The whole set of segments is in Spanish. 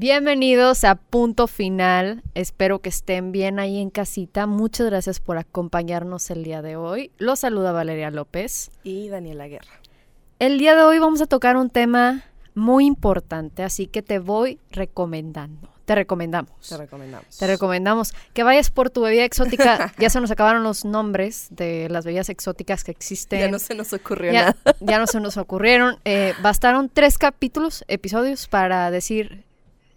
Bienvenidos a Punto Final. Espero que estén bien ahí en casita. Muchas gracias por acompañarnos el día de hoy. Los saluda Valeria López. Y Daniela Guerra. El día de hoy vamos a tocar un tema muy importante, así que te voy recomendando. Te recomendamos. Te recomendamos. Te recomendamos que vayas por tu bebida exótica. ya se nos acabaron los nombres de las bebidas exóticas que existen. Ya no se nos ocurrió Ya, nada. ya no se nos ocurrieron. Eh, bastaron tres capítulos, episodios, para decir,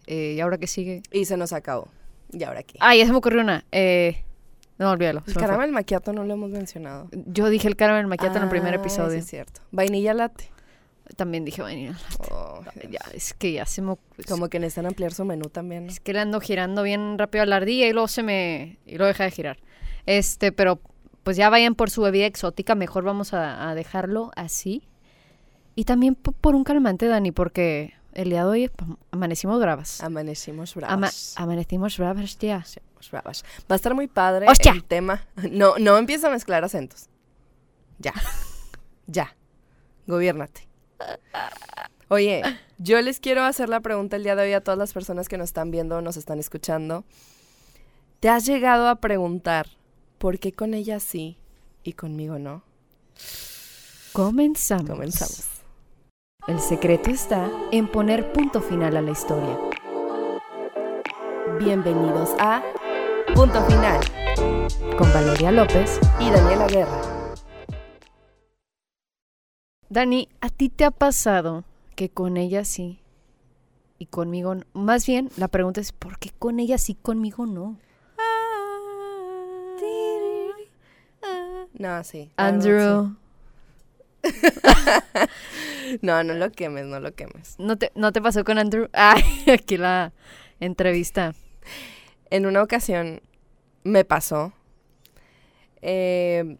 eh, ¿y ahora qué sigue? Y se nos acabó. ¿Y ahora qué? Ah, ya se me ocurrió una. Eh, no, olvídalo. El caramel maquiato no lo hemos mencionado. Yo dije el caramel maquiato en el primer Ah, episodio. es cierto. Vainilla latte. También dije vainilla. Oh, Ya, es que ya se me... Como que necesitan ampliar su menú también. ¿no? Es que le ando girando bien rápido a la ardilla y luego se me... y luego deja de girar. Este, pero pues ya vayan por su bebida exótica. Mejor vamos a, a dejarlo así. Y también po- por un calmante, Dani, porque el día de hoy pam, amanecimos bravas. Amanecimos Ama- bravas. amanecimos bravas, tía. Amanecimos bravas. Va a estar muy padre ¡Hostia! el tema. No, no empieza a mezclar acentos. Ya. ya. Gobiérnate. Oye, yo les quiero hacer la pregunta el día de hoy a todas las personas que nos están viendo o nos están escuchando. ¿Te has llegado a preguntar por qué con ella sí y conmigo no? Comenzamos. Comenzamos. El secreto está en poner punto final a la historia. Bienvenidos a Punto Final Con Valeria López. y Daniela Guerra. Dani, ¿a ti te ha pasado que con ella sí y conmigo no? Más bien, la pregunta es, ¿por qué con ella sí, conmigo no? No, sí. la verdad, Andrew, sí. No, no lo quemes, no lo quemes. ¿no te, ¿no te pasó con Andrew? Ay, aquí la entrevista. En una ocasión me pasó. eh,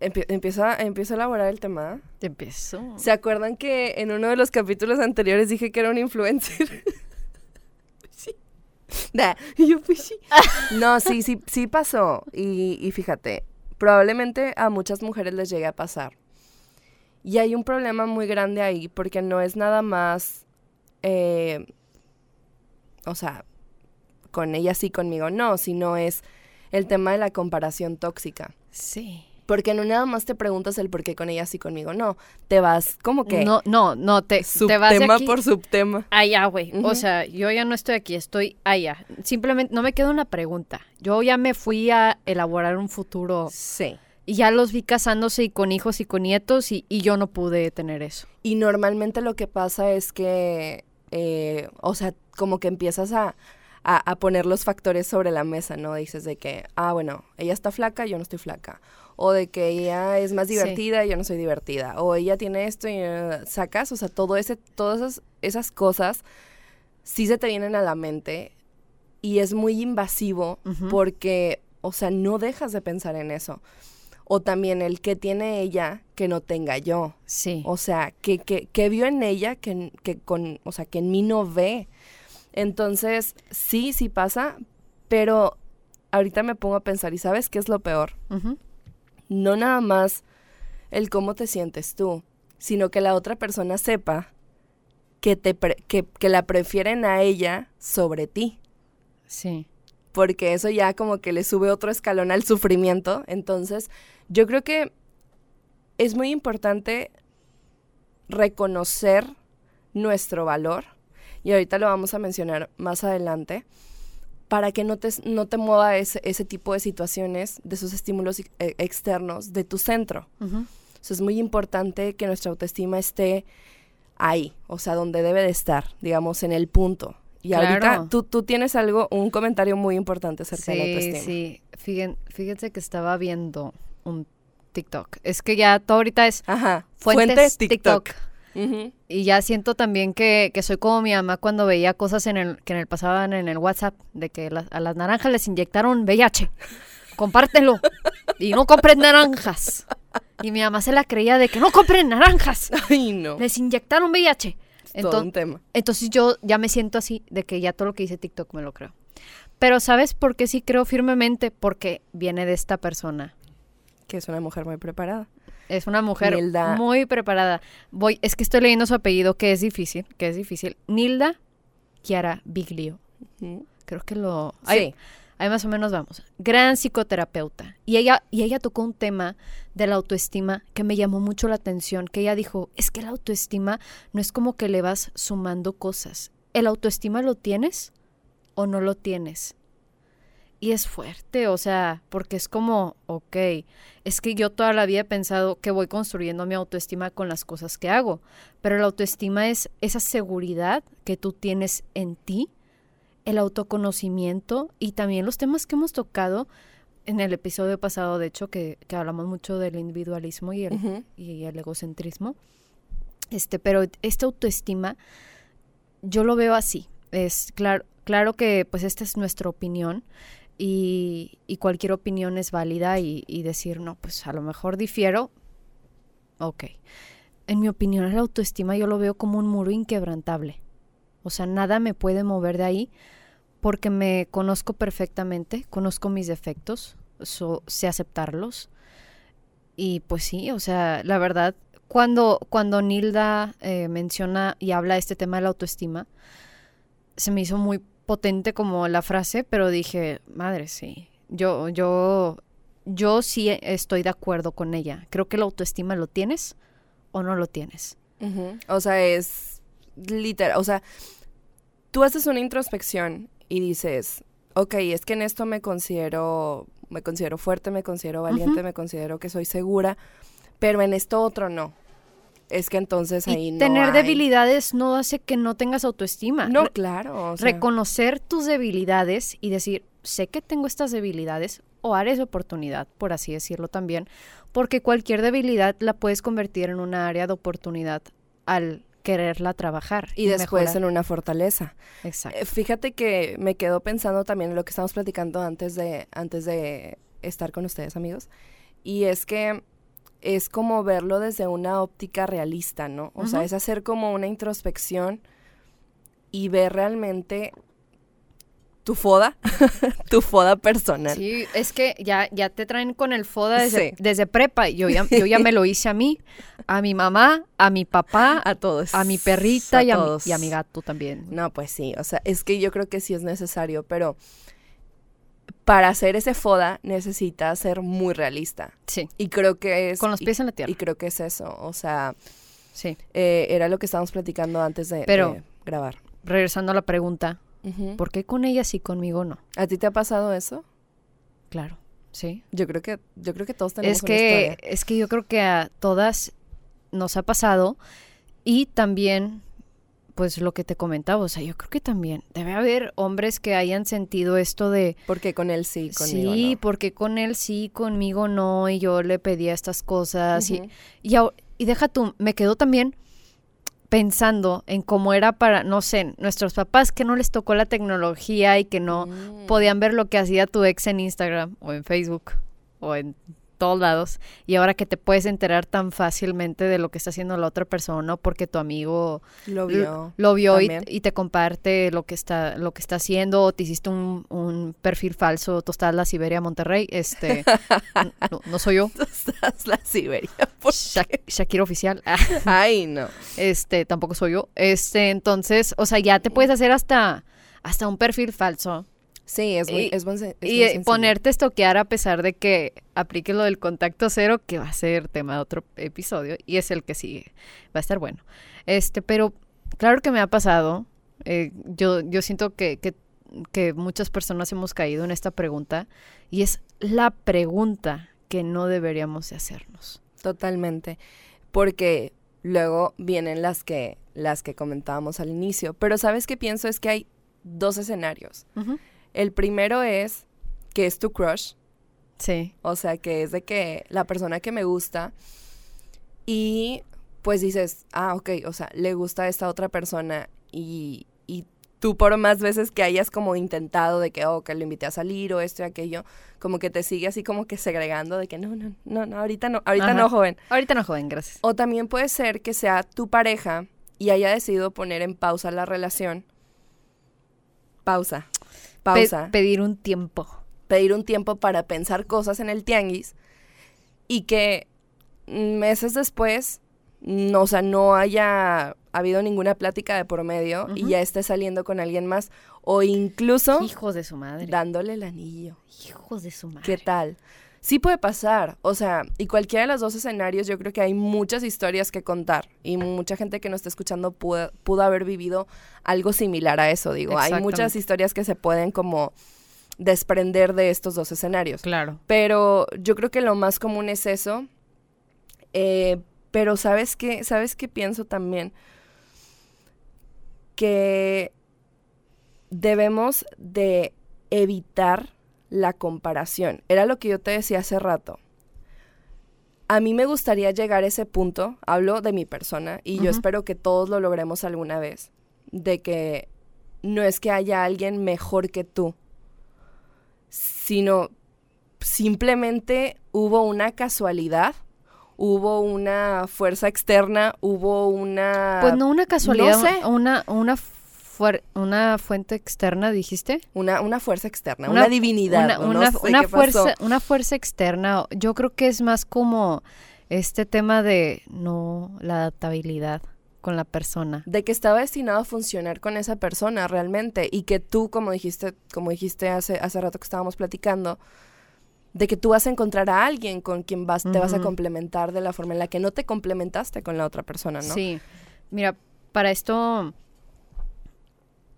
empie- empiezo, a, empiezo a elaborar el tema. Te empezó. ¿Se acuerdan que en uno de los capítulos anteriores dije que era un influencer? sí. Nah, yo pues sí. No, sí, sí, sí pasó. Y, y fíjate, probablemente a muchas mujeres les llegue a pasar. Y hay un problema muy grande ahí porque no es nada más, eh, o sea, con ella sí, conmigo no, sino es el tema de la comparación tóxica. Sí. Porque no nada más te preguntas el por qué con ella sí, conmigo no. Te vas como que No, no, no, te, te vas subtema aquí por subtema. allá, güey. O sea, yo ya no estoy aquí, estoy allá. Simplemente no me queda una pregunta. Yo ya me fui a elaborar un futuro Sí. Y ya los vi casándose y con hijos y con nietos y, y yo no pude tener eso. Y normalmente lo que pasa es que, eh, o sea, como que empiezas a, a, a poner los factores sobre la mesa, ¿no? Dices de que, ah, bueno, ella está flaca, yo no estoy flaca. O de que ella es más Sí. divertida y yo no soy divertida. O ella tiene esto y eh, sacas, o sea, todo ese, todas esas, esas cosas sí se te vienen a la mente y es muy invasivo porque, o sea, no dejas de pensar en eso. O también el que tiene ella que no tenga yo. Sí. O sea, que, que, que vio en ella que, que con, o sea, que en mí no ve. Entonces, sí, sí pasa, pero ahorita me pongo a pensar, ¿y sabes qué es lo peor? No nada más el cómo te sientes tú, sino que la otra persona sepa que, te pre- que, que la prefieren a ella sobre ti. Sí. Porque eso ya como que le sube otro escalón al sufrimiento. Entonces, yo creo que es muy importante reconocer nuestro valor, y ahorita lo vamos a mencionar más adelante, para que no te, no te mueva ese, ese tipo de situaciones, de esos estímulos eh, externos de tu centro. Sea, es muy importante que nuestra autoestima esté ahí, o sea, donde debe de estar, digamos, en el punto. Y Claro. ahorita tú, tú tienes algo, un comentario muy importante acerca de la Sí, autoestima. sí. Fíjen- fíjense que estaba viendo un TikTok. Es que ya todo ahorita es Ajá. fuentes Fuente TikTok. Y ya siento también que, que soy como mi mamá cuando veía cosas en el, que en el pasado en el WhatsApp, de que las- a las naranjas les inyectaron VIH. Compártelo. y no compren naranjas. Y mi mamá se la creía de que no compren naranjas. Ay, no. Les inyectaron VIH. Todo un tema. entonces yo ya me siento así, de que ya todo lo que dice TikTok me lo creo. Pero ¿sabes por qué sí creo firmemente? Porque viene de esta persona. Que es una mujer muy preparada. Es una mujer Nilda. muy preparada. Voy, es que estoy leyendo su apellido, que es difícil, que es difícil. Nilda Chiara Biglio. Creo que lo... Sí. Ahí más o menos vamos. Gran psicoterapeuta. Y ella, y ella tocó un tema de la autoestima que me llamó mucho la atención, que ella dijo, es que la autoestima no es como que le vas sumando cosas. ¿El autoestima lo tienes o no lo tienes? Y es fuerte, o sea, porque es como, ok, es que yo toda la vida he pensado que voy construyendo mi autoestima con las cosas que hago, pero la autoestima es esa seguridad que tú tienes en ti, el autoconocimiento y también los temas que hemos tocado en el episodio pasado, de hecho, que, que hablamos mucho del individualismo y el, y el egocentrismo. Este, pero esta autoestima, yo lo veo así. Es claro, claro que pues esta es nuestra opinión y, y cualquier opinión es válida y, y decir, no, pues a lo mejor difiero. Ok. En mi opinión, la autoestima yo lo veo como un muro inquebrantable. O sea, nada me puede mover de ahí porque me conozco perfectamente, conozco mis defectos, so- sé aceptarlos. Y pues sí, o sea, la verdad, cuando, cuando Nilda eh, menciona y habla de este tema de la autoestima, se me hizo muy potente como la frase, pero dije, madre, sí, yo, yo, yo sí estoy de acuerdo con ella. Creo que la autoestima lo tienes o no lo tienes. O sea, es literal, o sea, tú haces una introspección y dices, ok, es que en esto me considero, me considero fuerte, me considero valiente, me considero que soy segura, pero en esto otro no. Es que entonces ahí y no tener hay- debilidades no hace que no tengas autoestima. No, Re- claro. o sea, reconocer tus debilidades y decir, sé que tengo estas debilidades o áreas de oportunidad, por así decirlo también, porque cualquier debilidad la puedes convertir en una área de oportunidad al quererla trabajar. y después mejorar. en una fortaleza. Exacto. Eh, Fíjate que me quedo pensando también en lo que estamos platicando antes de, antes de estar con ustedes, amigos. Y es que es como verlo desde una óptica realista, ¿no? O sea, es hacer como una introspección y ver realmente tu foda, tu foda personal. Sí, es que ya, ya te traen con el FODA desde, Sí. desde prepa. y Yo ya, yo ya me lo hice a mí, a mi mamá, a mi papá, A todos. a mi perrita y, a mi, y a mi gato también. No, pues sí, o sea, es que yo creo que sí es necesario, pero para hacer ese foda necesitas ser muy realista. Sí, Y creo que es... con los y- pies en la tierra. Y creo que es eso, o sea, Sí. eh, era lo que estábamos platicando antes de, Pero- de grabar. Regresando a la pregunta, ¿por qué con ella sí, conmigo no? ¿A ti te ha pasado eso? Claro, sí. Yo creo que, yo creo que todos tenemos Es una que, historia. es que yo creo que a todas nos ha pasado y también, pues lo que te comentaba, o sea, yo creo que también debe haber hombres que hayan sentido esto de, Porque con él sí, conmigo sí, no. porque con él sí, conmigo no, y yo le pedía estas cosas y, Ujú. y, au- y deja tú, me quedo también pensando en cómo era para, no sé, nuestros papás que no les tocó la tecnología y que no Mm. podían ver lo que hacía tu ex en Instagram o en Facebook o en todos lados y ahora que te puedes enterar tan fácilmente de lo que está haciendo la otra persona porque tu amigo Lo vio. lo vio y, te comparte lo que está lo que está haciendo o te hiciste un, un perfil falso tostada la Siberia Monterrey este no, no soy yo Estás la Siberia. ¿por Sha-? Shakira oficial Ay, no. este tampoco soy yo este entonces o sea ya te puedes hacer hasta hasta un perfil falso Sí, es muy, Y- es buen es y muy eh, sencillo. ponerte a estoquear a pesar de que apliques lo del contacto cero, que va a ser tema de otro episodio, y es el que sigue. Va a estar bueno. Este, pero claro que me ha pasado. eh, yo, yo siento que, que, que muchas personas hemos caído en esta pregunta, y es la pregunta que no deberíamos de hacernos. Totalmente. Porque luego vienen las que, las que comentábamos al inicio. Pero ¿sabes qué pienso? Es que hay dos escenarios. El primero es que es tu crush. Sí. O sea, que es de que la persona que me gusta y pues dices, ah, ok, o sea, le gusta a esta otra persona y, y tú por más veces que hayas como intentado de que, oh, que lo invité a salir o esto y aquello, como que te sigue así como que segregando de que no, no, no, no, ahorita no, ahorita Ajá. no, joven. Ahorita no, joven, gracias. O también puede ser que sea tu pareja y haya decidido poner en pausa la relación. Pausa. Pe- Pausa pedir un tiempo. pedir un tiempo para pensar cosas en el tianguis y que meses después, no, o sea, no haya habido ninguna plática de por medio y ya esté saliendo con alguien más o incluso Hijos de su madre. dándole el anillo. Hijos de su madre. ¿Qué tal? Sí puede pasar, o sea, y cualquiera de los dos escenarios yo creo que hay muchas historias que contar y mucha gente que nos está escuchando pudo, pudo haber vivido algo similar a eso, digo, hay muchas historias que se pueden como desprender de estos dos escenarios. Claro. Pero yo creo que lo más común es eso. Eh, pero ¿sabes qué? ¿Sabes qué pienso también? Que debemos de evitar la comparación. Era lo que yo te decía hace rato. A mí me gustaría llegar a ese punto, hablo de mi persona, y yo espero que todos lo logremos alguna vez, de que no es que haya alguien mejor que tú, sino simplemente hubo una casualidad, hubo una fuerza externa, hubo una... Pues no una casualidad, no sé. una, una, una fuente externa, dijiste. Una, una fuerza externa, una, Una- divinidad. Una, no una- sé una pasó. fuerza, una fuerza externa. Yo creo que es más como este tema de no la adaptabilidad con la persona. de que estaba destinado a funcionar con esa persona realmente y que tú, como dijiste, como dijiste hace, hace rato que estábamos platicando, de que tú vas a encontrar a alguien con quien vas, te vas a complementar de la forma en la que no te complementaste con la otra persona, ¿no? Sí. Mira, para esto,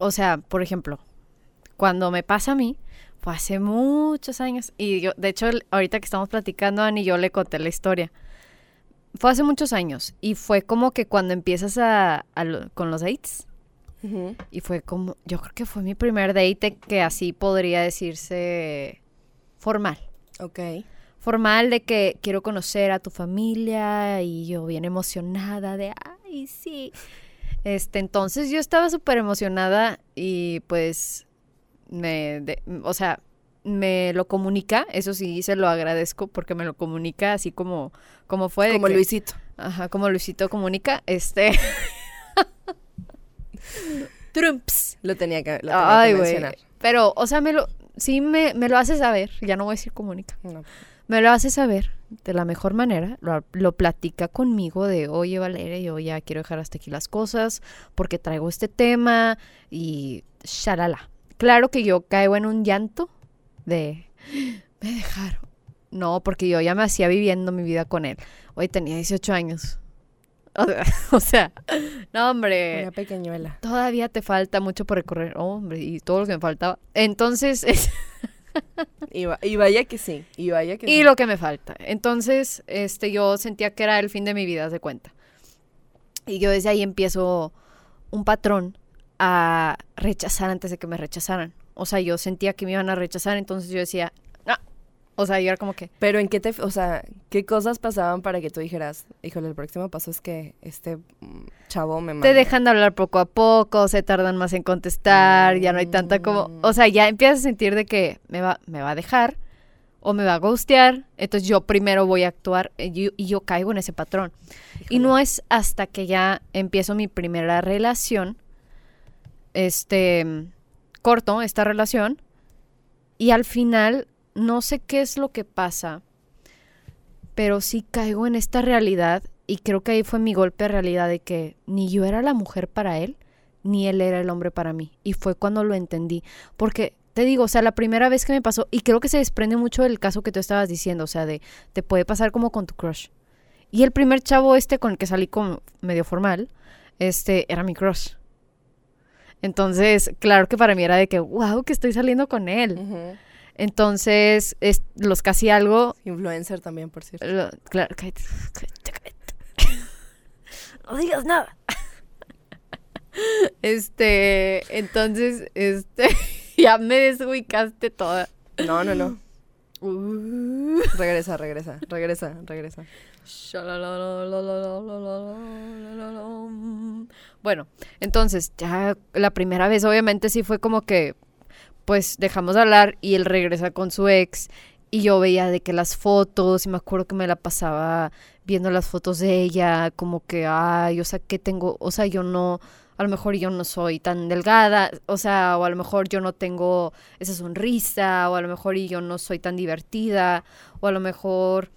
o sea, por ejemplo, cuando me pasa a mí, fue hace muchos años, y yo, de hecho, ahorita que estamos platicando, Ani, yo le conté la historia. Fue hace muchos años, y fue como que cuando empiezas a, con los dates, y fue como, yo creo que fue mi primer date que así podría decirse formal. Ok. Formal de que quiero conocer a tu familia y yo bien emocionada de, ay, sí. Este, entonces yo estaba súper emocionada y pues me, de- o sea, me lo comunica, eso sí se lo agradezco porque me lo comunica así como, como fue. Como que- Luisito. Ajá, como Luisito comunica, este... Trumps. Lo tenía que, lo tenía Ay, que mencionar. Pero, o sea, me lo, sí me, me lo hace saber, ya no voy a decir comunica. No. Me lo hace saber de la mejor manera, lo, lo platica conmigo de, oye Valeria, yo ya quiero dejar hasta aquí las cosas porque traigo este tema y shalala. Claro que yo caigo en un llanto de, me dejaron. No, porque yo ya me hacía viviendo mi vida con él. Hoy tenía 18 años. O sea, no hombre. Una pequeñuela. Todavía te falta mucho por recorrer, hombre, y todo lo que me faltaba. Entonces, es- Y, va- y vaya que sí. Y vaya que y sí. lo que me falta. Entonces, este, yo sentía que era el fin de mi vida, de cuenta. Y yo desde ahí empiezo un patrón a rechazar antes de que me rechazaran. O sea, yo sentía que me iban a rechazar, entonces yo decía. O sea, yo era como que, Pero en qué te, o sea, qué cosas pasaban para que tú dijeras, híjole, el próximo paso es que este mm, chavo me mande. te dejan de hablar poco a poco, se tardan más en contestar, ya no hay tanta como, o sea, ya empiezas a sentir de que me va, me va a dejar o me va a ghostear, entonces yo primero voy a actuar y yo, y yo caigo en ese patrón. Y no es hasta que ya empiezo mi primera relación, este, corto esta relación, y al final no sé qué es lo que pasa, pero sí caigo en esta realidad y creo que ahí fue mi golpe de realidad de que ni yo era la mujer para él, ni él era el hombre para mí. Y fue cuando lo entendí. Porque te digo, o sea, la primera vez que me pasó, y creo que se desprende mucho del caso que tú estabas diciendo, o sea, de te puede pasar como con tu crush. Y el primer chavo este con el que salí como medio formal, este, era mi crush. Entonces, claro que para mí era de que, wow, que estoy saliendo con él. Entonces, es, los casi algo, Influencer también, por cierto. lo- claro, cállate, cállate, cállate. No digas nada. Este, entonces, este, ya me desubicaste toda. No, no, no. Regresa, regresa, regresa, regresa. Bueno, entonces ya la primera vez obviamente sí fue como que pues dejamos de hablar y él regresa con su ex y yo veía de que las fotos y me acuerdo que me la pasaba viendo las fotos de ella como que ay, o sea, que tengo, o sea, yo no a lo mejor yo no soy tan delgada, o sea, o a lo mejor yo no tengo esa sonrisa, o a lo mejor yo no soy tan divertida, o a lo mejor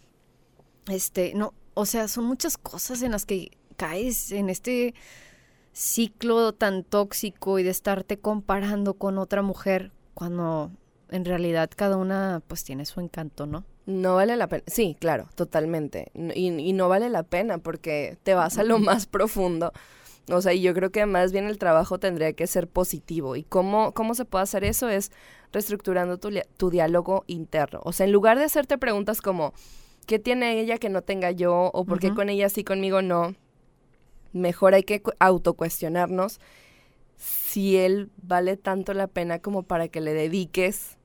este, no, o sea, son muchas cosas en las que caes en este ciclo tan tóxico y de estarte comparando con otra mujer cuando en realidad cada una pues tiene su encanto, ¿no? No vale la pena. Sí, claro, totalmente. Y, y no vale la pena porque te vas a lo más profundo. O sea, y yo creo que más bien el trabajo tendría que ser positivo. ¿Y cómo, cómo se puede hacer eso? Es reestructurando tu, tu diálogo interno. O sea, en lugar de hacerte preguntas como, ¿qué tiene ella que no tenga yo? ¿O por qué con ella sí, conmigo no? Mejor hay que cu- autocuestionarnos si él vale tanto la pena como para que le dediques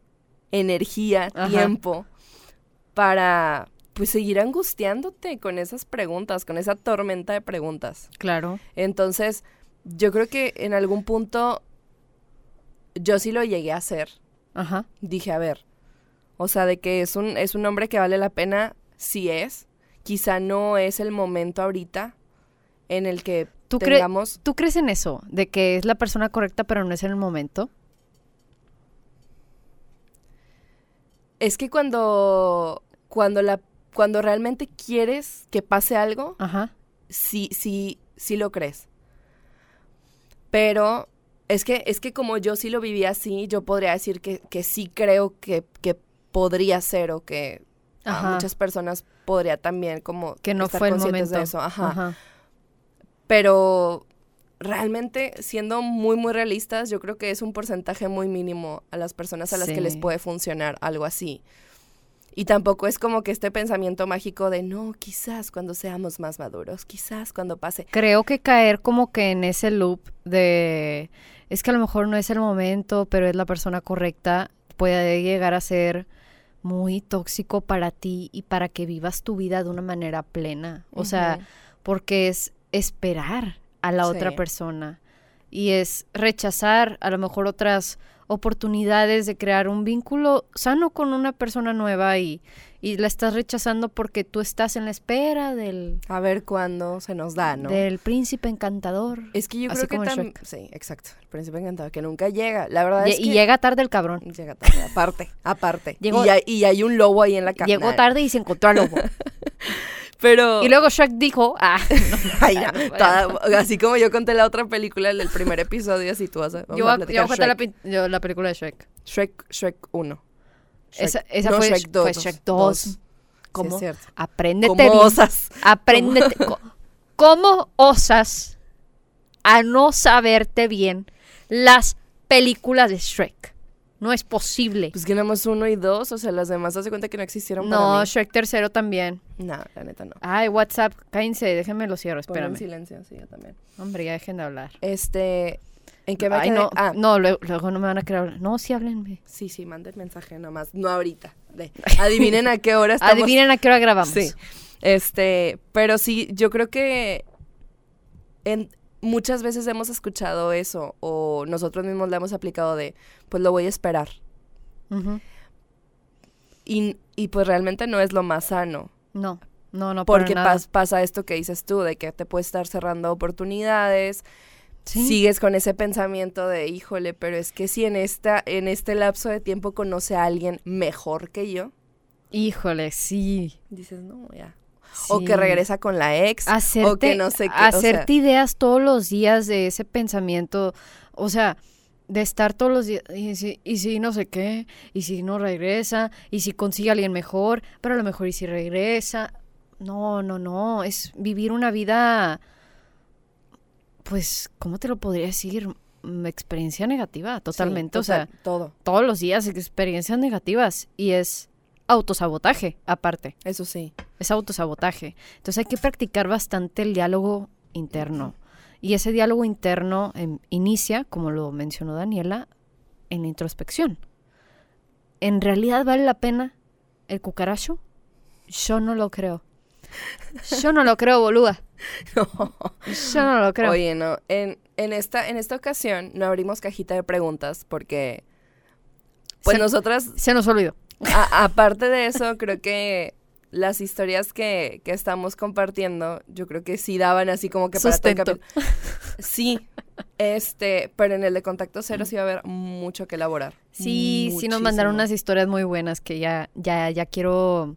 energía, Ajá. tiempo, para pues seguir angustiándote con esas preguntas, con esa tormenta de preguntas. Claro. Entonces, yo creo que en algún punto yo sí lo llegué a hacer. Ajá. Dije, a ver, o sea, de que es un, es un hombre que vale la pena, sí es. Quizá no es el momento ahorita en el que ¿Tú, cre-. ¿Tú crees en eso? De que es la persona correcta pero no es en el momento. Es que cuando, cuando, la, cuando realmente quieres que pase algo, Ajá. sí, sí, sí lo crees. Pero es que, es que como yo sí lo viví así, yo podría decir que, que sí creo que, que podría ser o que a muchas personas podría también como Que no estar fue el conscientes momento. de eso. Ajá. Ajá. Pero realmente, siendo muy, muy realistas, yo creo que es un porcentaje muy mínimo a las personas a las que les puede funcionar algo así. Y tampoco es como que este pensamiento mágico de, no, quizás cuando seamos más maduros, quizás cuando pase. Creo que caer como que en ese loop de es que a lo mejor no es el momento, pero es la persona correcta, puede llegar a ser muy tóxico para ti y para que vivas tu vida de una manera plena. O sea, porque es esperar a la otra persona y es rechazar a lo mejor otras oportunidades de crear un vínculo sano con una persona nueva y, y la estás rechazando porque tú estás en la espera del, a ver cuándo se nos da, ¿no? del príncipe encantador. Es que yo creo que también... Sí, exacto. El príncipe encantado, que nunca llega. La verdad Lle- es que... y llega tarde el cabrón. Llega tarde, aparte, aparte. Llegó- y, hay, y hay un lobo ahí en la casa. Llegó tarde y se encontró al lobo. Pero... y luego Shrek dijo, ah, Ay, no, toda- así como yo conté la otra película, el del primer episodio, así tú vas a, vamos yo, a voy a- contar la, yo la película de Shrek. Shrek, Shrek 1. Shrek- Esa, esa no, fue Shrek Shrek 2. 2. Shrek 2. ¿Cómo? Sí. Apréndete ¿Cómo osas? Apréndete. co- ¿Cómo osas a no saberte bien las películas de Shrek? No es posible. Pues que nada más uno y dos, o sea, las demás hace cuenta que no existieron para No, mí. Shrek tercero también. No, la neta no. Ay, WhatsApp, cállense, déjenme lo cierro, Ponlo en espérame. silencio, sí, yo también. Hombre, ya dejen de hablar. Este, ¿en qué me Ay, quedé? no, Ah, no, luego, luego no me van a querer hablar. No, sí, háblenme. sí, sí, manda el mensaje nomás, no ahorita. De, adivinen a qué hora estamos. Adivinen a qué hora grabamos. Sí. Este, pero sí, yo creo que en, muchas veces hemos escuchado eso o nosotros mismos le hemos aplicado de, pues lo voy a esperar. Y, y pues realmente no es lo más sano. No, no, no. para Porque nada. pas- pasa esto que dices tú, de que te puedes estar cerrando oportunidades, Sí. sigues con ese pensamiento de, híjole, pero es que si en, esta, en este lapso de tiempo conoce a alguien mejor que yo, Híjole, sí. dices, no, ya. O que regresa con la ex, Hacerte, o que no sé qué. o sea, hacerte ideas todos los días de ese pensamiento. O sea, de estar todos los días. Y si, y si no sé qué, y si no regresa, y si consigue a alguien mejor, pero a lo mejor y si regresa. No, no, no. Es vivir una vida. Pues, ¿cómo te lo podría decir? Mm, Experiencia negativa, sí, totalmente. o sea, todo, todos los días experiencias negativas. Y es autosabotaje, aparte. eso sí. es autosabotaje. Entonces hay que practicar bastante el diálogo interno. Y ese diálogo interno em, inicia, como lo mencionó Daniela, en la introspección. ¿En realidad vale la pena el cucaracho? Yo no lo creo. Yo no lo creo, boluda. Yo no lo creo. Oye, no, en, en, esta, en esta ocasión no abrimos cajita de preguntas porque, pues Se- nosotras Se nos olvidó. A- aparte de eso, creo que las historias que, que estamos compartiendo, yo creo que sí daban así como que para todo el. Sí, este, pero en el de contacto cero sí va a haber mucho que elaborar. Sí, sí nos mandaron unas historias muy buenas que ya, ya, ya quiero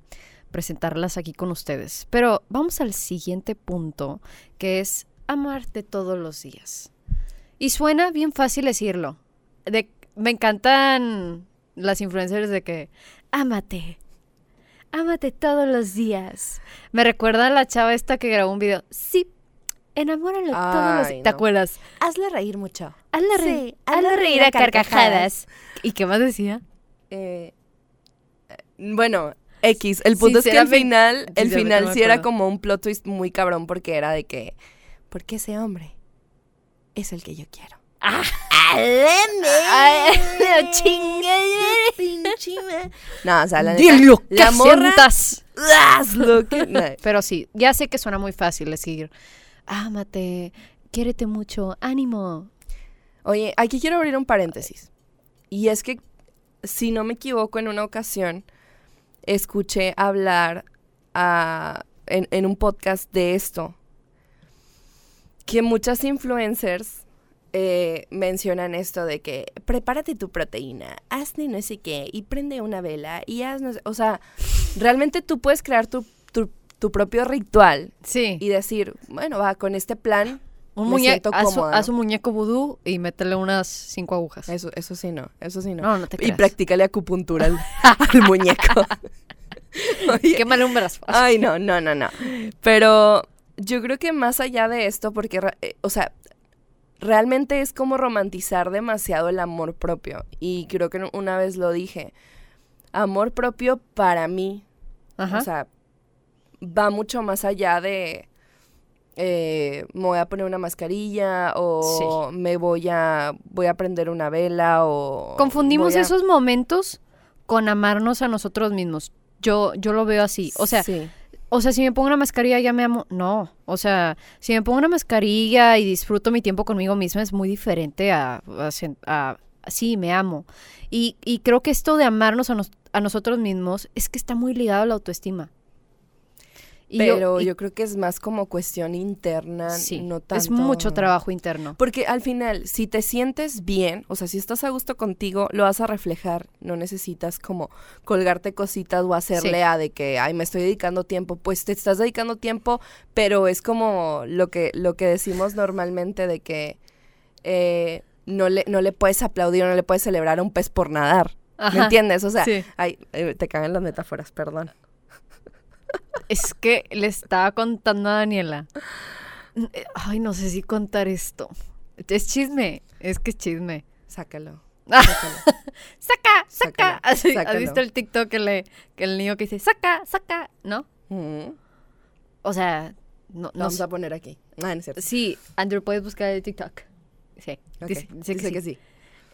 presentarlas aquí con ustedes. Pero vamos al siguiente punto, que es amarte todos los días. Y suena bien fácil decirlo. De, me encantan las influencers de que, ámate, ámate todos los días. Me recuerda a la chava esta que grabó un video. Sí, enamóralo todos los Ay, días. ¿Te acuerdas? Hazle reír mucho. Hazle Sí, reír, hazle hazle reír a carcajadas. ¿Y qué más decía? Eh, bueno, X. El punto es que Sinceramente- final, el final sí era como un plot twist muy cabrón porque era de que, porque ese hombre es el que yo quiero. Ah. No chingue. No, o sea, la neta, lo que la morra, lo que- no. Pero sí, ya sé que suena muy fácil decir, ámate, quiérete mucho, ánimo. Oye, aquí quiero abrir un paréntesis. Y es que, si no me equivoco, en una ocasión escuché hablar a- en, en un podcast de esto, que muchas influencers eh, mencionan esto de que prepárate tu proteína, hazte no sé qué, y prende una vela, y haz no sé- O sea, realmente tú puedes crear tu, tu- tu propio ritual Sí. y decir, bueno, va, con este plan Un muñeco, haz, haz un muñeco vudú y métele unas cinco agujas. Eso, eso sí no, eso sí no. No, no te y creas. practícale acupuntura al, al muñeco. Oye, Quémale un brazo. ay, no, no, no, no. Pero yo creo que más allá de esto, porque, eh, o sea, realmente es como romantizar demasiado el amor propio. Y creo que una vez lo dije. Amor propio para mí, Ajá. o sea, va mucho más allá de... eh, me voy a poner una mascarilla o me voy a voy a prender una vela o Confundimos a- esos momentos con amarnos a nosotros mismos. Yo, yo lo veo así. O sea, Sí. O sea, si me pongo una mascarilla ya me amo. No. O sea, si me pongo una mascarilla y disfruto mi tiempo conmigo misma es muy diferente a, a, sí, me amo. Y, y creo que esto de amarnos a, nos- a nosotros mismos es que está muy ligado a la autoestima. Y yo- Pero y- yo, creo que es más como cuestión interna, sí, no tanto. es mucho trabajo interno. Porque al final, si te sientes bien, o sea, si estás a gusto contigo, lo vas a reflejar. No necesitas como colgarte cositas o hacerle Sí. a de que, ay, me estoy dedicando tiempo. Pues te estás dedicando tiempo, pero es como lo que, lo que decimos normalmente de que eh, no, le, no le puedes aplaudir o no le puedes celebrar a un pez por nadar. ¿Me entiendes? O sea, Sí. ay, eh, te cagan las metáforas, perdón. Es que le estaba contando a Daniela. Ay, no sé si contar esto. Es chisme. Es que es chisme. Sácalo. Ah. sácalo. ¡Saca! ¡Saca! ¿Has sácalo. visto el TikTok que, le, que el niño que dice ¡Saca! ¡Saca! ¿No? Mm. O sea, no, no vamos sé. a poner aquí. Ah, no es cierto. Sí, Andrew, puedes buscar el TikTok. Sí. Ok, Dice, dice que dice sí. que sí.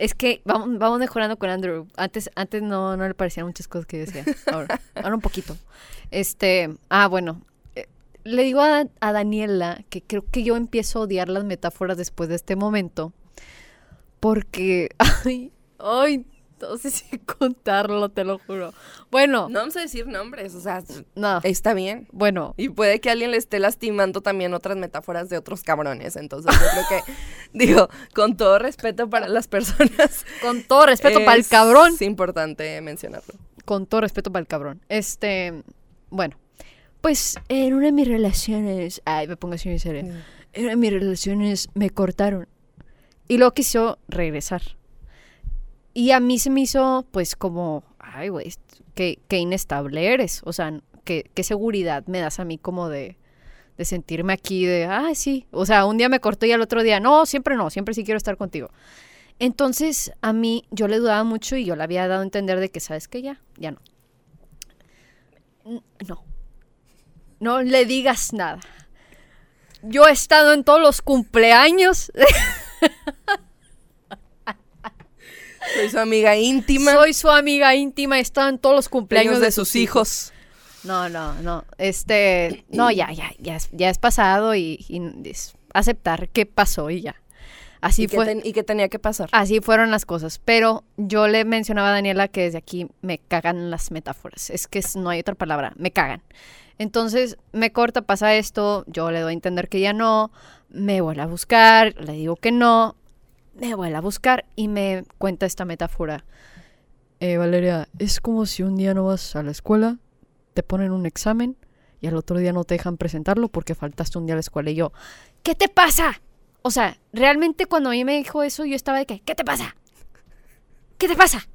Es que vamos, vamos mejorando con Andrew. Antes, antes no, no le parecían muchas cosas que yo decía. Ahora, un poquito. Este, ah, bueno. eh, Le digo a, a Daniela que creo que yo empiezo a odiar las metáforas después de este momento. Porque, ay, ay, no sé si contarlo, te lo juro. Bueno, No vamos a decir nombres, o sea, no, está bien. bueno, Y puede que alguien le esté lastimando también otras metáforas de otros cabrones. Entonces, yo creo que, digo, con todo respeto para las personas. con todo respeto para el es cabrón. importante mencionarlo. con todo respeto para el cabrón. Este, bueno, pues en una de mis relaciones, ay, me pongo así muy seria. En una de mis relaciones me cortaron y luego quiso regresar. Y a mí se me hizo, pues, como, ay, güey, qué, qué inestable eres. O sea, qué, qué seguridad me das a mí como de, de sentirme aquí, de, ah, sí. O sea, un día me cortó y al otro día, no, siempre no, siempre sí quiero estar contigo. Entonces, a mí, yo le dudaba mucho y yo le había dado a entender de que, ¿sabes qué? Ya, ya no. No. No le digas nada. Yo he estado en todos los cumpleaños. Soy su amiga íntima. Soy su amiga íntima, en todos los cumpleaños de, sus hijos. No, no, no. Este, no, ya, ya, ya, es- ya es pasado y, y es aceptar qué pasó y ya. Así ¿Y, qué fue. ten- y qué tenía que pasar? Así fueron las cosas. Pero yo le mencionaba a Daniela que desde aquí me cagan las metáforas. Es que no hay otra palabra. Me cagan. Entonces me corta, pasa esto. Yo le doy a entender que ya no. Me vuelve a buscar. Le digo que no. Me vuelve a buscar y me cuenta esta metáfora. Eh, Valeria, es como si un día no vas a la escuela, te ponen un examen y al otro día no te dejan presentarlo porque faltaste un día a la escuela. Y yo, ¿qué te pasa? O sea, realmente cuando a mí me dijo eso, yo estaba de que, ¿qué te pasa? ¿Qué te pasa?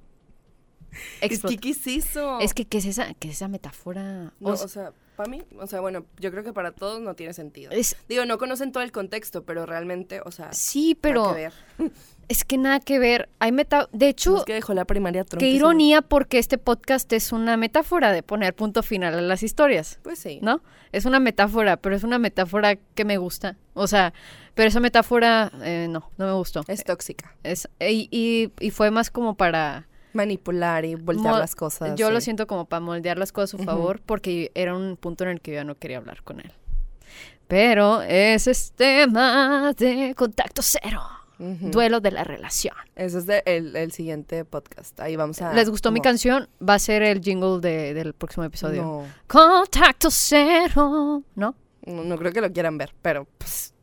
Es que, ¿qué es eso? Es que, ¿qué es esa, qué es esa metáfora? No, O sea, para mí, o sea, bueno, yo creo que para todos no tiene sentido. es, Digo, no conocen todo el contexto, pero realmente, o sea, sí, nada pero que ver. es que nada que ver. Hay meta de hecho, es que dejó la primaria Trump. qué ironía porque este podcast es una metáfora de poner punto final a las historias. Pues sí. ¿no? Es una metáfora, pero es una metáfora que me gusta. O sea, pero esa metáfora eh, no, no me gustó. Es tóxica. Es, y, y- y fue más como para... Manipular y voltear Mo- las cosas. Yo lo siento como para moldearlas las cosas a su favor, porque era un punto en el que yo ya no quería hablar con él. Pero ese es tema de contacto cero. Duelo de la relación. Ese es de- el, el siguiente podcast. Ahí vamos a. ¿Les gustó mi canción? Va a ser el jingle de- del próximo episodio. No, Contacto cero. ¿No? no, no creo que lo quieran ver, pero pues.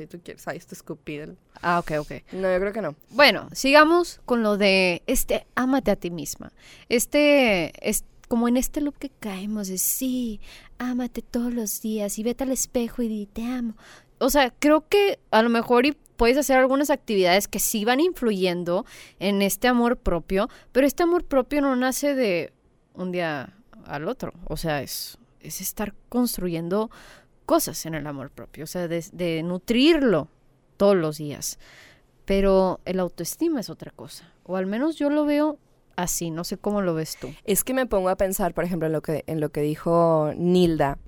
Si tú quieres, ahí está escupido. Ah, ok, ok. No, yo creo que no. Bueno, sigamos con lo de este ámate a ti misma. Este es como en este loop que caemos de sí, ámate todos los días y vete al espejo y di te amo. O sea, creo que a lo mejor y puedes hacer algunas actividades que sí van influyendo en este amor propio, pero este amor propio no nace de un día al otro. O sea, es, es estar construyendo cosas en el amor propio, o sea, de, de nutrirlo todos los días. Pero el autoestima es otra cosa. O al menos yo lo veo así. No sé cómo lo ves tú. Es que me pongo a pensar, por ejemplo, en lo que, en lo que dijo Nilda.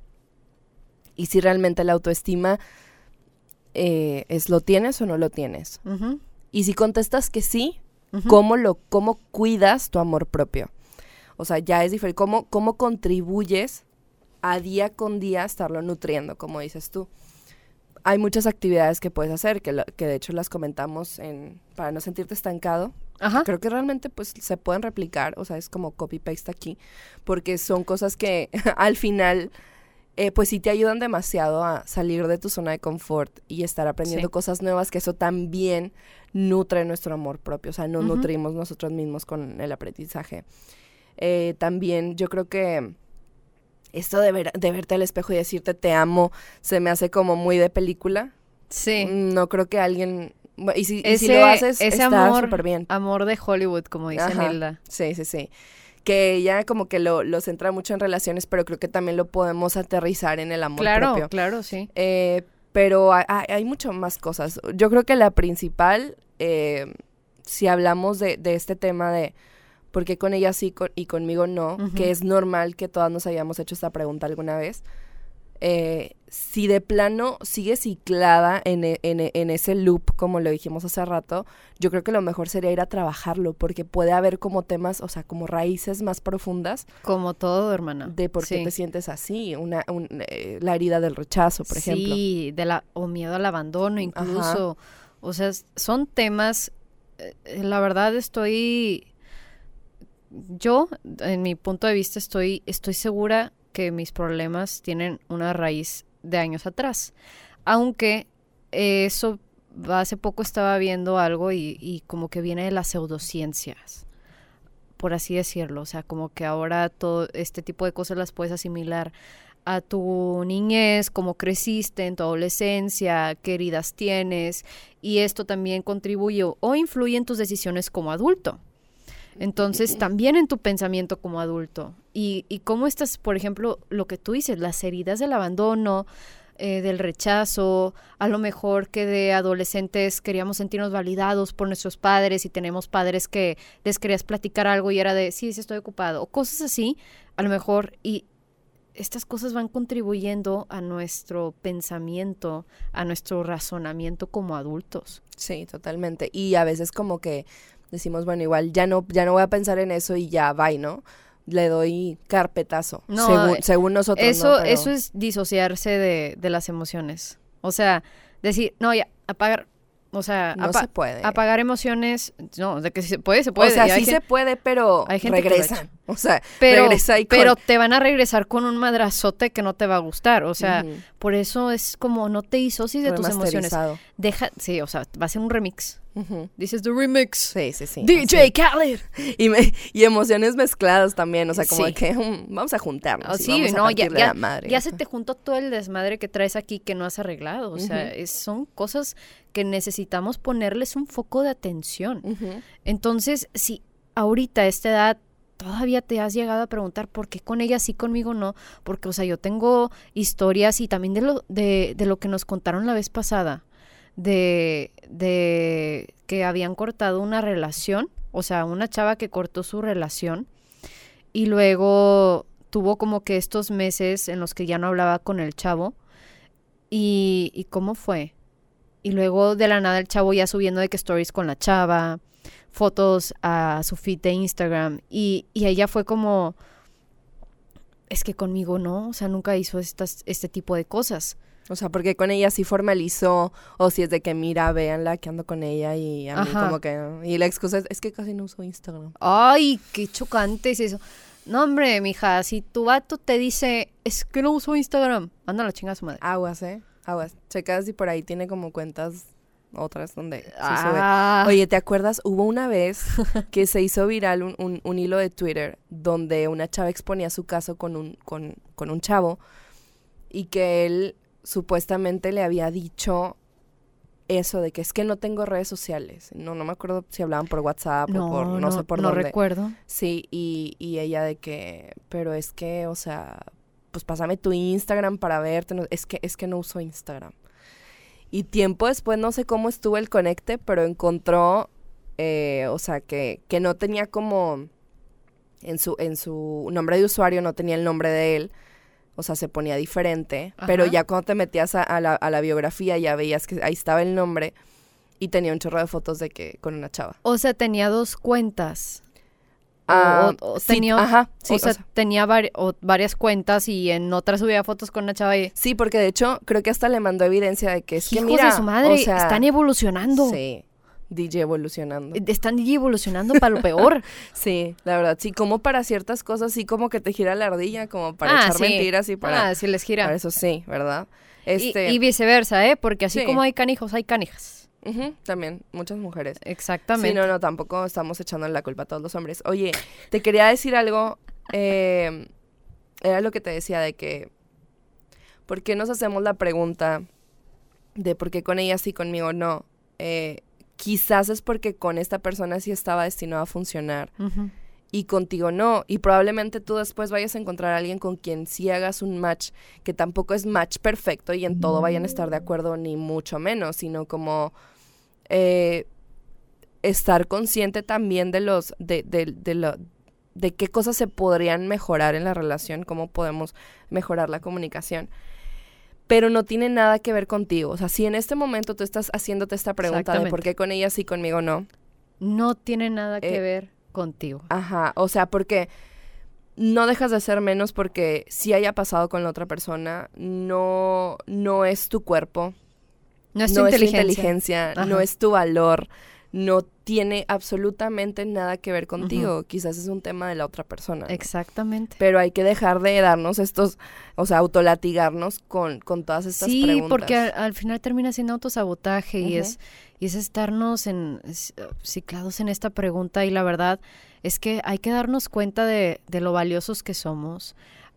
Y si realmente la autoestima eh, es lo tienes o no lo tienes. Y si contestas que sí. ¿cómo, lo, cómo cuidas tu amor propio? O sea, ya es diferente. ¿Cómo, ¿Cómo contribuyes a día con día estarlo nutriendo, como dices tú? Hay muchas actividades que puedes hacer, que, lo- que de hecho las comentamos en, para no sentirte estancado. Ajá. Creo que realmente pues se pueden replicar, o sea, es como copy-paste aquí, porque son cosas que al final eh, pues sí te ayudan demasiado a salir de tu zona de confort y estar aprendiendo Sí. cosas nuevas, que eso también nutre nuestro amor propio, o sea, nos Ujú. nutrimos nosotros mismos con el aprendizaje. Eh, también yo creo que esto de, ver- de verte al espejo y decirte te amo se me hace como muy de película. Sí. No creo que alguien... Y si, y si Ese- lo haces, ese está amor- súper bien. Amor de Hollywood, como dice Ajá. Nilda. Sí, sí, sí. Que ella como que lo, lo centra mucho en relaciones, pero creo que también lo podemos aterrizar en el amor Claro, propio. claro, sí. Eh, pero hay, hay, hay mucho más cosas. Yo creo que la principal, eh, si hablamos de, de este tema de por qué con ella sí con- y conmigo no, Ujú. que es normal que todas nos hayamos hecho esta pregunta alguna vez, eh, si de plano sigue ciclada en, e- en e- en ese loop, como lo dijimos hace rato, yo creo que lo mejor sería ir a trabajarlo, porque puede haber como temas, o sea, como raíces más profundas Como todo, hermana. de por qué Sí. te sientes así, una, un- eh, la herida del rechazo, por ejemplo. Sí, de la, o miedo al abandono incluso. O sea, son temas, eh, la verdad estoy, yo, en mi punto de vista, estoy, estoy segura que mis problemas tienen una raíz de años atrás. Aunque eso, hace poco estaba viendo algo y, y como que viene de las pseudociencias, por así decirlo. O sea, como que ahora todo este tipo de cosas las puedes asimilar a tu niñez, cómo creciste en tu adolescencia, qué heridas tienes, y esto también contribuye o influye en tus decisiones como adulto. Entonces, también en tu pensamiento como adulto. Y, y cómo estás, por ejemplo, lo que tú dices, las heridas del abandono, eh, del rechazo, a lo mejor que de adolescentes queríamos sentirnos validados por nuestros padres y tenemos padres que les querías platicar algo y era de, sí, sí estoy ocupado, o cosas así, a lo mejor, y estas cosas van contribuyendo a nuestro pensamiento, a nuestro razonamiento como adultos. Sí, totalmente. Y a veces como que decimos, bueno, igual ya no, ya no voy a pensar en eso y ya, bye, ¿no? Le doy carpetazo, No, según, eh, según nosotros. Eso, ¿no? Pero- eso es disociarse de, de las emociones. O sea, decir, no, ya, apagar, o sea, No apa- se puede. apagar emociones, no, de que si se puede, se puede. o sea, sí se puede, pero hay gente regresan. O sea, Pero, regresa y con- pero te van a regresar con un madrazote que no te va a gustar. O sea, por eso es como no te disocies de tus emociones. Deja, sí, o sea, va a ser un remix. Ujú. This is the remix. Sí, sí, sí. DJ Khaled. Y, me- y emociones mezcladas también, o sea, como Sí. de que mm, vamos a juntarnos. Oh, sí, vamos a no, ya, ya, la madre. ya se te juntó todo el desmadre que traes aquí que no has arreglado. O sea, es- son cosas que necesitamos ponerles un foco de atención. Entonces, si ahorita a esta edad todavía te has llegado a preguntar por qué con ella sí, conmigo no, porque, o sea, yo tengo historias y también de lo, de, de lo que nos contaron la vez pasada, de, de que habían cortado una relación, o sea, una chava que cortó su relación y luego tuvo como que estos meses en los que ya no hablaba con el chavo. ¿Y, y cómo fue? Y luego de la nada el chavo ya subiendo de que stories con la chava, fotos a su feed de Instagram. Y, y ella fue como, es que conmigo no, o sea, nunca hizo estas, este tipo de cosas. O sea, porque con ella sí formalizó, o si es de que mira, véanla que ando con ella y a mí Ajá. como que... Y la excusa es, es que casi no uso Instagram. Ay, qué chocante es eso. No, hombre, mija, si tu vato te dice, es que no uso Instagram, anda la chinga a su madre. Aguas, ¿eh? Aguas. Checa si por ahí tiene como cuentas otras donde sube. Ah, Oye, ¿te acuerdas? Hubo una vez que se hizo viral un, un- un hilo de Twitter donde una chava exponía su caso con un, con, con un chavo y que él supuestamente le había dicho eso de que es que no tengo redes sociales. No, no me acuerdo si hablaban por WhatsApp o no, por no, sé por no dónde. recuerdo. Sí, y, y ella de que, pero es que, o sea, pues pásame tu Instagram para verte. no- es que, es que no uso Instagram. Y tiempo después, no sé cómo estuvo el conecte, pero encontró, eh, o sea, que, que no tenía como, en su, en su nombre de usuario no tenía el nombre de él. O sea, se ponía diferente. Pero ya cuando te metías a, a la, a la biografía ya veías que ahí estaba el nombre y tenía un chorro de fotos de que con una chava. O sea, tenía dos cuentas. Ah, o, o sí, tenía, ajá, sí, o o sea, tenía varias cuentas y en otras subía fotos con una chava y... Sí, porque de hecho creo que hasta le mandó evidencia de que es que mira, de su madre, sea, están evolucionando. Sí, DJ evolucionando. Eh, Están evolucionando para lo peor. Sí, la verdad, sí, como para ciertas cosas, sí como que te gira la ardilla, como para Ah, echar sí. mentiras y para, Ah, sí les gira. para eso sí, ¿verdad? Y- Este, Y, viceversa, ¿eh? Porque así Sí. como hay canijos, hay canijas. También, muchas mujeres. Exactamente. Sí, no, no, tampoco estamos echando la culpa a todos los hombres. Oye, te quería decir algo, eh, era lo que te decía de que, ¿por qué nos hacemos la pregunta de por qué con ella sí, conmigo no? Eh, quizás es porque con esta persona sí estaba destinado a funcionar. Y contigo no. Y probablemente tú después vayas a encontrar a alguien con quien sí hagas un match que tampoco es match perfecto y en todo vayan a estar de acuerdo, ni mucho menos, sino como eh, estar consciente también de los, de, de, de lo- de qué cosas se podrían mejorar en la relación, cómo podemos mejorar la comunicación. Pero no tiene nada que ver contigo. O sea, si en este momento tú estás haciéndote esta pregunta de por qué con ella sí, conmigo no, No tiene nada que Eh, ver contigo. Ajá, o sea, porque no dejas de ser menos porque si haya pasado con la otra persona, no, no es tu cuerpo, No es tu inteligencia. no es tu valor, no tiene absolutamente nada que ver contigo. Quizás es un tema de la otra persona. ¿no? Exactamente. Pero hay que dejar de darnos estos, o sea, autolatigarnos con, con todas estas Sí, preguntas. porque al, al final termina siendo autosabotaje y es y es estarnos en es- ciclados en esta pregunta y la verdad es que hay que darnos cuenta de, de lo valiosos que somos.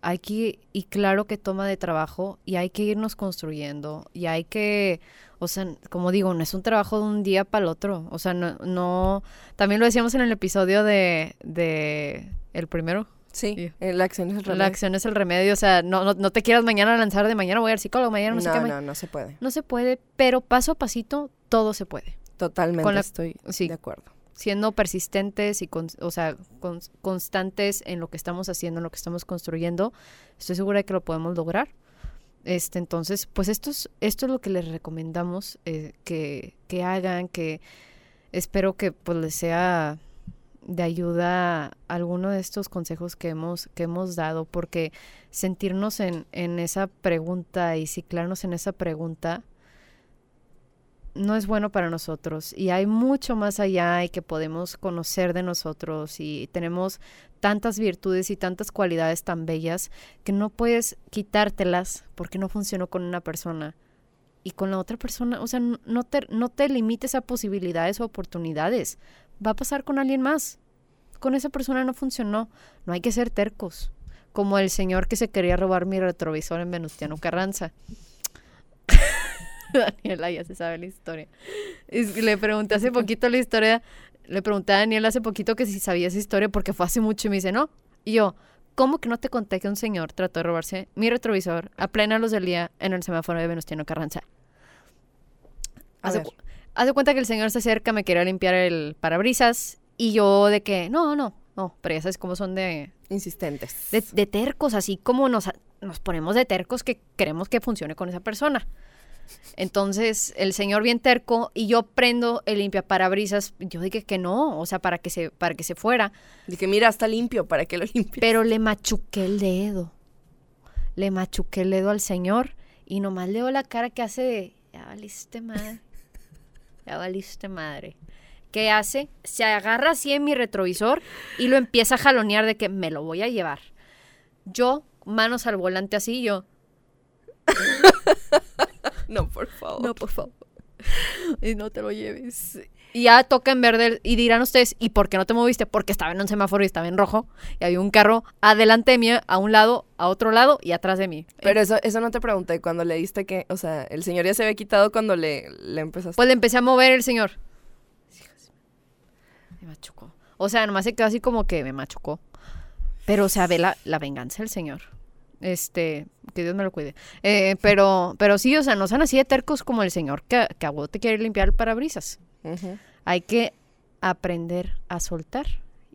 Hay que y claro que toma de trabajo y hay que irnos construyendo y hay que o sea, como digo, no es un trabajo de un día para el otro. O sea, no, no. También lo decíamos en el episodio de, de el primero. Sí, eh, la acción es el La remedio. acción es el remedio. O sea, no, no, no te quieras mañana lanzar de mañana voy al psicólogo, mañana no, sé qué. no, no, no se puede. no se puede, pero paso a pasito todo se puede. Totalmente la- estoy sí. de acuerdo. Siendo persistentes y, con- o sea, con- constantes en lo que estamos haciendo, en lo que estamos construyendo, estoy segura de que lo podemos lograr. Este, entonces, pues esto es, esto es lo que les recomendamos eh, que, que hagan, que espero que pues les sea de ayuda alguno de estos consejos que hemos, que hemos dado, porque sentirnos en, en esa pregunta y ciclarnos en esa pregunta no es bueno para nosotros y hay mucho más allá y que podemos conocer de nosotros y tenemos tantas virtudes y tantas cualidades tan bellas que no puedes quitártelas porque no funcionó con una persona y con la otra persona, o sea, no te, no te limites a posibilidades o oportunidades, va a pasar con alguien más. Con esa persona no funcionó, no hay que ser tercos, como el señor que se quería robar mi retrovisor en Venustiano Carranza. Daniela ya se sabe la historia. Le pregunté hace poquito la historia, le pregunté a Daniela hace poquito que si sabía esa historia porque fue hace mucho y me dice, no. Y yo, ¿cómo que no te conté que un señor trató de robarse mi retrovisor a plena luz del día en el semáforo de Venustiano Carranza? Hace, hace cuenta que el señor se acerca, me quería limpiar el parabrisas y yo de que, no, no, no, pero ya sabes cómo son de... Insistentes. De, de tercos, así como nos, nos ponemos de tercos que queremos que funcione con esa persona. Entonces, el señor bien terco y yo prendo el limpia parabrisas. Yo dije que no, o sea, para que se, para que se fuera. Dije, mira, está limpio, ¿para que lo limpie? Pero le machuqué el dedo. Le machuqué el dedo al señor y nomás le veo la cara que hace de, ya valiste madre. Ya valiste madre. ¿Qué hace? Se agarra así en mi retrovisor y lo empieza a jalonear de que me lo voy a llevar. Yo, manos al volante así, yo. No, por favor. No, por favor. Y no te lo lleves. Y ya toca en verde y dirán ustedes, ¿y por qué no te moviste? Porque estaba en un semáforo y estaba en rojo y había un carro adelante de mí, a un lado, a otro lado y atrás de mí. Pero eso, eso no te pregunté cuando le diste que, o sea, el señor ya se había quitado cuando le, le empezaste. Pues le empecé a mover el señor. Me machucó. O sea, nomás se quedó así como que me machucó. Pero, o sea, ve la, la venganza del señor. Este, que Dios me lo cuide. Eh, pero, pero sí, o sea, no sean así de tercos como el señor que, que a vos te quiere limpiar el parabrisas. Hay que aprender a soltar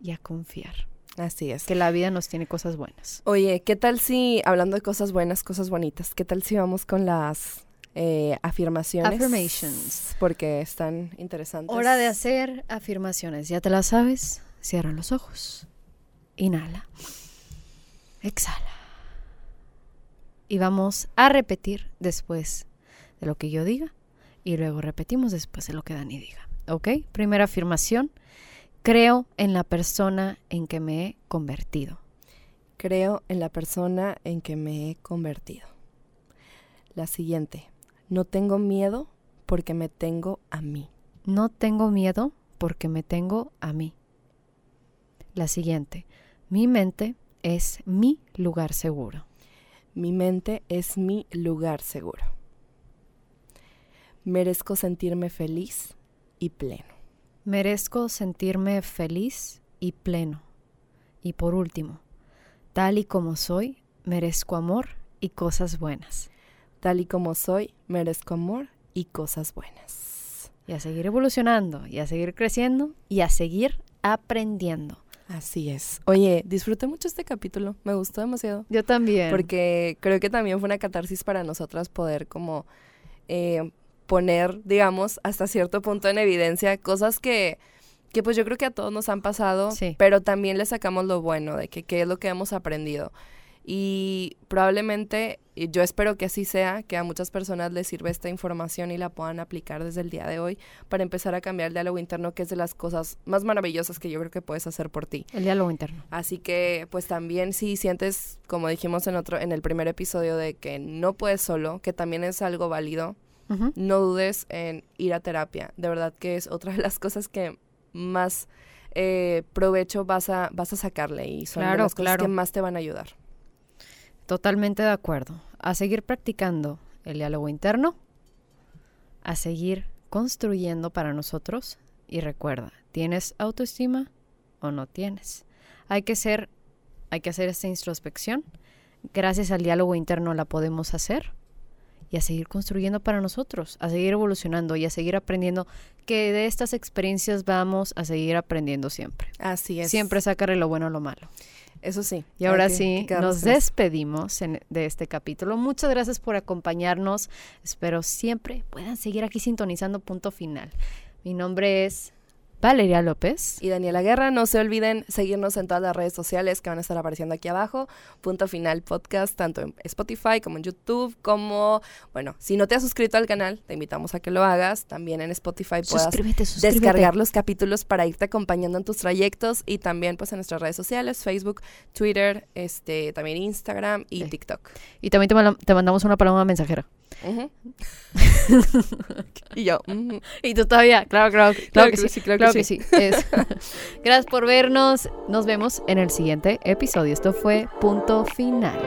y a confiar. Así es. Que la vida nos tiene cosas buenas. Oye, ¿qué tal si, hablando de cosas buenas, cosas bonitas, qué tal si vamos con las eh, afirmaciones? Affirmations. Porque están interesantes. Hora de hacer afirmaciones. ¿Ya te las sabes? Cierra los ojos. Inhala. Exhala. Y vamos a repetir después de lo que yo diga. Y luego repetimos después de lo que Dani diga. ¿Ok? Primera afirmación. Creo en la persona en que me he convertido. Creo en la persona en que me he convertido. La siguiente. No tengo miedo porque me tengo a mí. No tengo miedo porque me tengo a mí. La siguiente. Mi mente es mi lugar seguro. Mi mente es mi lugar seguro. Merezco sentirme feliz y pleno. Merezco sentirme feliz y pleno. Y por último, tal y como soy, merezco amor y cosas buenas. Tal y como soy, merezco amor y cosas buenas. Y a seguir evolucionando, y a seguir creciendo, y a seguir aprendiendo. Así es. Oye, disfruté mucho este capítulo. Me gustó demasiado. Yo también. Porque creo que también fue una catarsis para nosotras poder como eh, poner, digamos, hasta cierto punto en evidencia cosas que, que pues yo creo que a todos nos han pasado, Sí. pero también le sacamos lo bueno de que qué es lo que hemos aprendido. Y probablemente, y yo espero que así sea, que a muchas personas les sirva esta información y la puedan aplicar desde el día de hoy para empezar a cambiar el diálogo interno, que es de las cosas más maravillosas que yo creo que puedes hacer por ti. El diálogo interno. Así que, pues también si sientes, como dijimos en otro, en el primer episodio, de que no puedes solo, que también es algo válido, no dudes en ir a terapia. De verdad que es otra de las cosas que más eh, provecho vas a, vas a sacarle y son de las cosas claro. que más te van a ayudar. Totalmente de acuerdo. A seguir practicando el diálogo interno, a seguir construyendo para nosotros y recuerda, ¿tienes autoestima o no tienes? Hay que ser hay que hacer esta introspección. Gracias al diálogo interno la podemos hacer y a seguir construyendo para nosotros, a seguir evolucionando y a seguir aprendiendo que de estas experiencias vamos a seguir aprendiendo siempre. Así es. Siempre sacarle lo bueno a lo malo. Eso sí. Y ahora sí, nos despedimos en- de este capítulo. Muchas gracias por acompañarnos. Espero siempre puedan seguir aquí sintonizando punto final. Mi nombre es Valeria López. y Daniela Guerra. No se olviden seguirnos en todas las redes sociales que van a estar apareciendo aquí abajo. Punto Final Podcast, tanto en Spotify como en YouTube, como, bueno, si no te has suscrito al canal, te invitamos a que lo hagas. También en Spotify puedas Suscríbete, suscríbete. descargar los capítulos para irte acompañando en tus trayectos y también pues en nuestras redes sociales, Facebook, Twitter, este, también Instagram y Sí. TikTok. Y también te, te mandamos una paloma mensajera. Y yo. Y tú todavía, claro, claro, claro, que, sí, claro claro que que sí. Es- Gracias por vernos. Nos vemos en el siguiente episodio. Esto fue Punto Final.